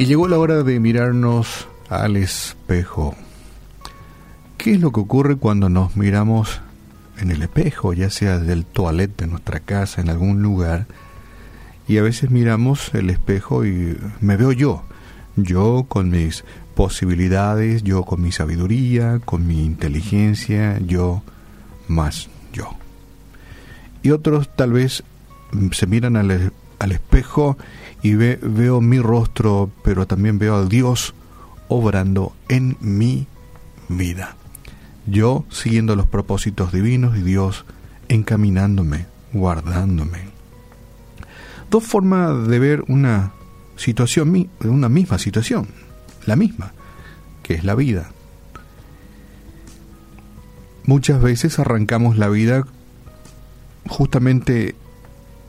Y llegó la hora de mirarnos al espejo. ¿Qué es lo que ocurre cuando nos miramos en el espejo, ya sea del toilet de nuestra casa, en algún lugar? Y a veces miramos el espejo y me veo yo, yo con mis posibilidades, yo con mi sabiduría, con mi inteligencia, yo más yo. Y otros tal vez se miran al, al espejo y veo mi rostro, pero también veo a Dios obrando en mi vida. Yo siguiendo los propósitos divinos y Dios encaminándome, guardándome. Dos formas de ver una situación, una misma situación, la misma, que es la vida. Muchas veces arrancamos la vida justamente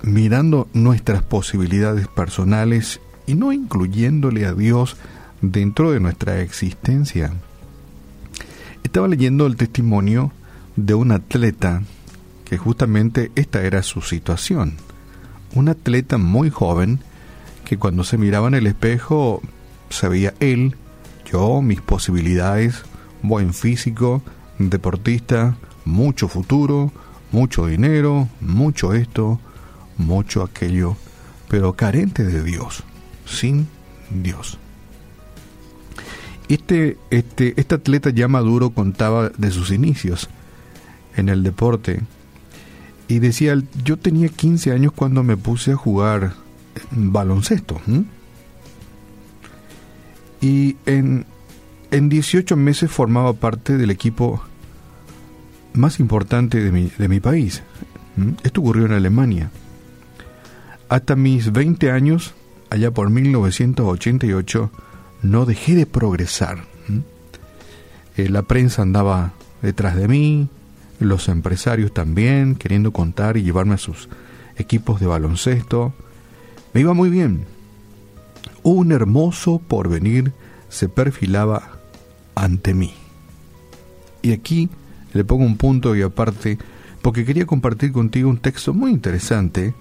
mirando nuestras posibilidades personales y no incluyéndole a Dios dentro de nuestra existencia. Estaba leyendo el testimonio de un atleta que justamente esta era su situación. Un atleta muy joven que cuando se miraba en el espejo sabía él, yo, mis posibilidades, buen físico, deportista, mucho futuro, mucho dinero, mucho esto, mucho aquello, pero carente de Dios, sin Dios. Este, este, este atleta ya maduro contaba de sus inicios en el deporte y decía, yo tenía 15 años cuando me puse a jugar baloncesto. Y en, en 18 meses formaba parte del equipo más importante de mi, de mi país. Esto ocurrió en Alemania. Hasta mis 20 años, allá por 1988, no dejé de progresar. Eh, la prensa andaba detrás de mí, los empresarios también, queriendo contar y llevarme a sus equipos de baloncesto. Me iba muy bien. Un hermoso porvenir se perfilaba ante mí. Y aquí le pongo un punto y aparte, porque quería compartir contigo un texto muy interesante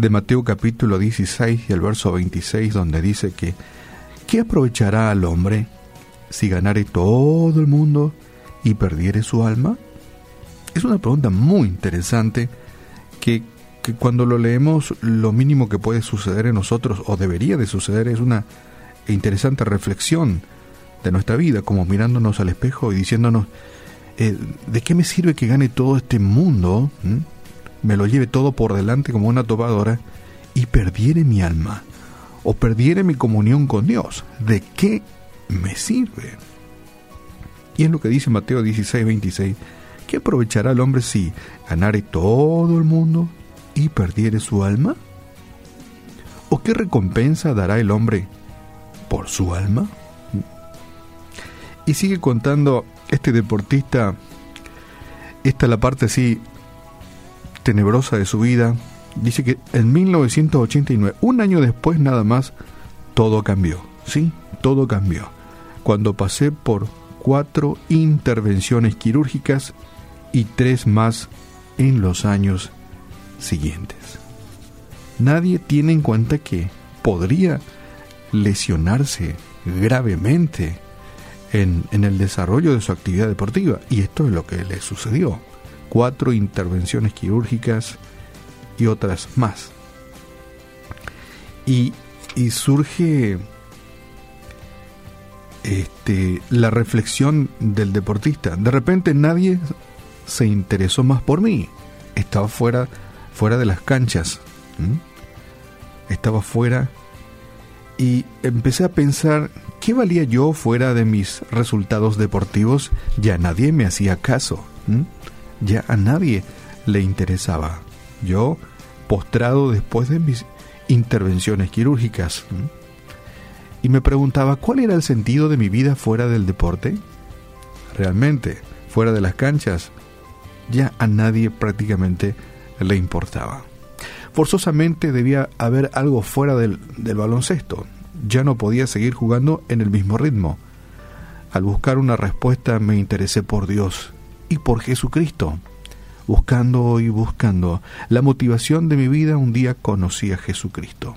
de Mateo capítulo 16 y el verso 26 donde dice que ¿qué aprovechará al hombre si ganare todo el mundo y perdiere su alma? Es una pregunta muy interesante que, que cuando lo leemos lo mínimo que puede suceder en nosotros o debería de suceder es una interesante reflexión de nuestra vida, como mirándonos al espejo y diciéndonos, eh, ¿de qué me sirve que gane todo este mundo? Me lo lleve todo por delante como una topadora y perdiere mi alma o perdiere mi comunión con Dios, ¿de qué me sirve? Y es lo que dice Mateo 16, 26. ¿Qué aprovechará el hombre si ganare todo el mundo y perdiere su alma? ¿O qué recompensa dará el hombre por su alma? Y sigue contando este deportista, esta es la parte así tenebrosa de su vida, dice que en 1989, un año después nada más, todo cambió. Sí, todo cambió. Cuando pasé por cuatro intervenciones quirúrgicas y tres más en los años siguientes. Nadie tiene en cuenta que podría lesionarse gravemente en, en, el desarrollo de su actividad deportiva. Y esto es lo que le sucedió cuatro intervenciones quirúrgicas y otras más. Y, surge este, la reflexión del deportista. De repente nadie se interesó más por mí. Estaba fuera, fuera de las canchas. Estaba fuera y empecé a pensar qué valía yo fuera de mis resultados deportivos. Ya nadie me hacía caso ya a nadie le interesaba. Yo, postrado después de mis intervenciones quirúrgicas, y me preguntaba cuál era el sentido de mi vida fuera del deporte. Realmente, fuera de las canchas, ya a nadie prácticamente le importaba. Forzosamente debía haber algo fuera del, del baloncesto. Ya no podía seguir jugando en el mismo ritmo. Al buscar una respuesta me interesé por Dios y por Jesucristo. Buscando y buscando la motivación de mi vida, un día conocí a Jesucristo.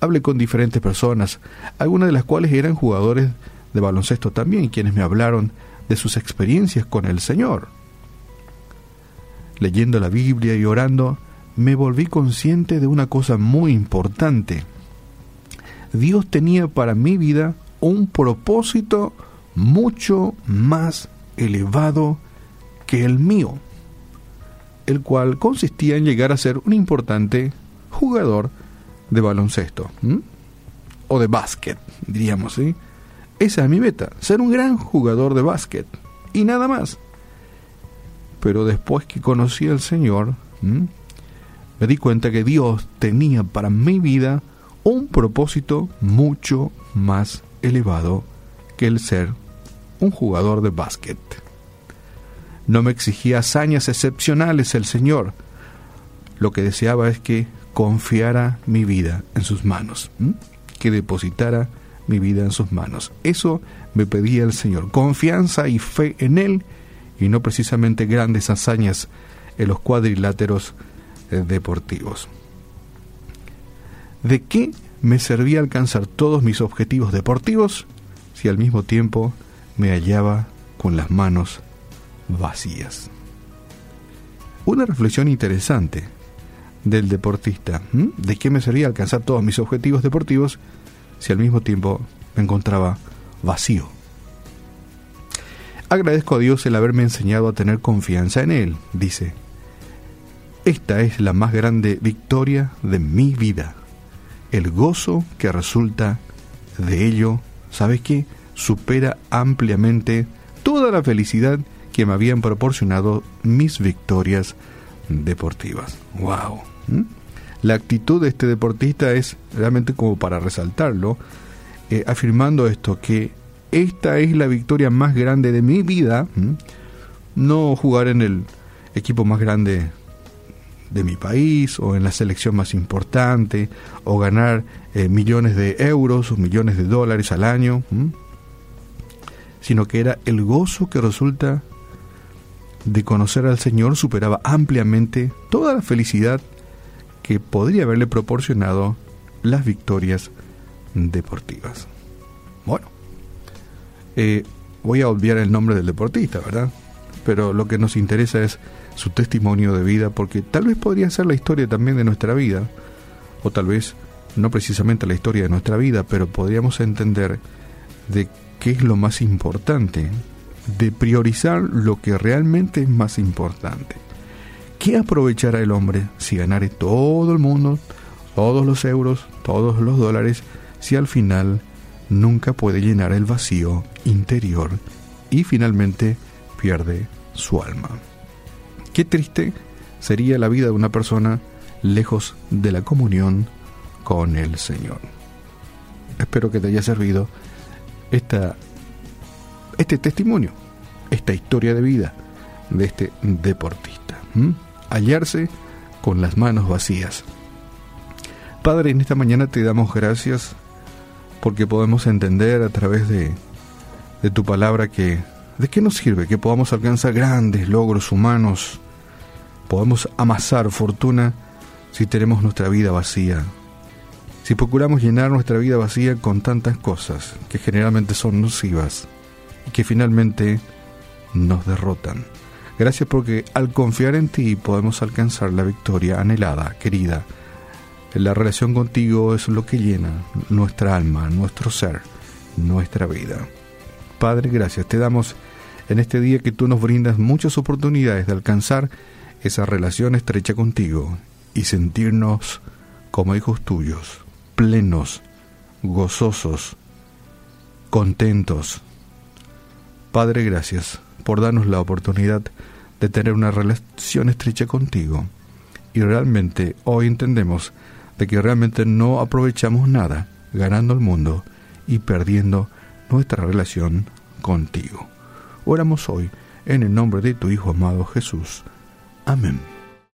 hablé con diferentes personas, algunas de las cuales eran jugadores de baloncesto también, quienes me hablaron de sus experiencias con el Señor. Leyendo la Biblia y orando, me volví consciente de una cosa muy importante. Dios tenía para mi vida un propósito mucho más elevado que el mío, el cual consistía en llegar a ser un importante jugador de baloncesto o de básquet, diríamos, ¿sí? Esa es mi meta, ser un gran jugador de básquet y nada más. Pero después que conocí al Señor, me di cuenta que Dios tenía para mi vida un propósito mucho más elevado que el ser un jugador de básquet. No me exigía hazañas excepcionales el Señor. Lo que deseaba es que confiara mi vida en sus manos, que depositara mi vida en sus manos. Eso me pedía el Señor, confianza y fe en Él y no precisamente grandes hazañas en los cuadriláteros eh, deportivos. ¿De qué me servía alcanzar todos mis objetivos deportivos si al mismo tiempo me hallaba con las manos vacías? Una reflexión interesante del deportista. ¿De qué me servía alcanzar todos mis objetivos deportivos si al mismo tiempo me encontraba vacío? Agradezco a Dios el haberme enseñado a tener confianza en Él, dice. Esta es la más grande victoria de mi vida. El gozo que resulta de ello, ¿sabes qué? Supera ampliamente toda la felicidad que me habían proporcionado mis victorias deportivas. ¡Wow! ¿Mm? La actitud de este deportista es realmente como para resaltarlo, eh, afirmando esto, que esta es la victoria más grande de mi vida, no jugar en el equipo más grande de mi país o en la selección más importante o ganar eh, millones de euros o millones de dólares al año, sino que era el gozo que resulta de conocer al Señor superaba ampliamente toda la felicidad que podría haberle proporcionado las victorias deportivas. Bueno, eh, voy a obviar el nombre del deportista, ¿verdad? Pero lo que nos interesa es su testimonio de vida, porque tal vez podría ser la historia también de nuestra vida, o tal vez no precisamente la historia de nuestra vida, pero podríamos entender de qué es lo más importante, de priorizar lo que realmente es más importante. ¿Qué aprovechará el hombre si ganare todo el mundo, todos los euros, todos los dólares, si al final nunca puede llenar el vacío interior y finalmente pierde su alma? Qué triste sería la vida de una persona lejos de la comunión con el Señor. Espero que te haya servido esta, este testimonio, esta historia de vida de este deportista hallarse con las manos vacías. Padre, en esta mañana te damos gracias porque podemos entender a través de, de tu palabra que de qué nos sirve que podamos alcanzar grandes logros humanos, podemos amasar fortuna si tenemos nuestra vida vacía, si procuramos llenar nuestra vida vacía con tantas cosas que generalmente son nocivas que finalmente nos derrotan. Gracias porque al confiar en ti podemos alcanzar la victoria anhelada, querida. La relación contigo es lo que llena nuestra alma, nuestro ser, nuestra vida. Padre, gracias. Te damos en este día que tú nos brindas muchas oportunidades de alcanzar esa relación estrecha contigo y sentirnos como hijos tuyos, plenos, gozosos, contentos. Padre, gracias por darnos la oportunidad de tener una relación estrecha contigo. Y realmente hoy entendemos de que realmente no aprovechamos nada ganando el mundo y perdiendo nuestra relación contigo. Oramos hoy en el nombre de tu Hijo amado Jesús. Amén.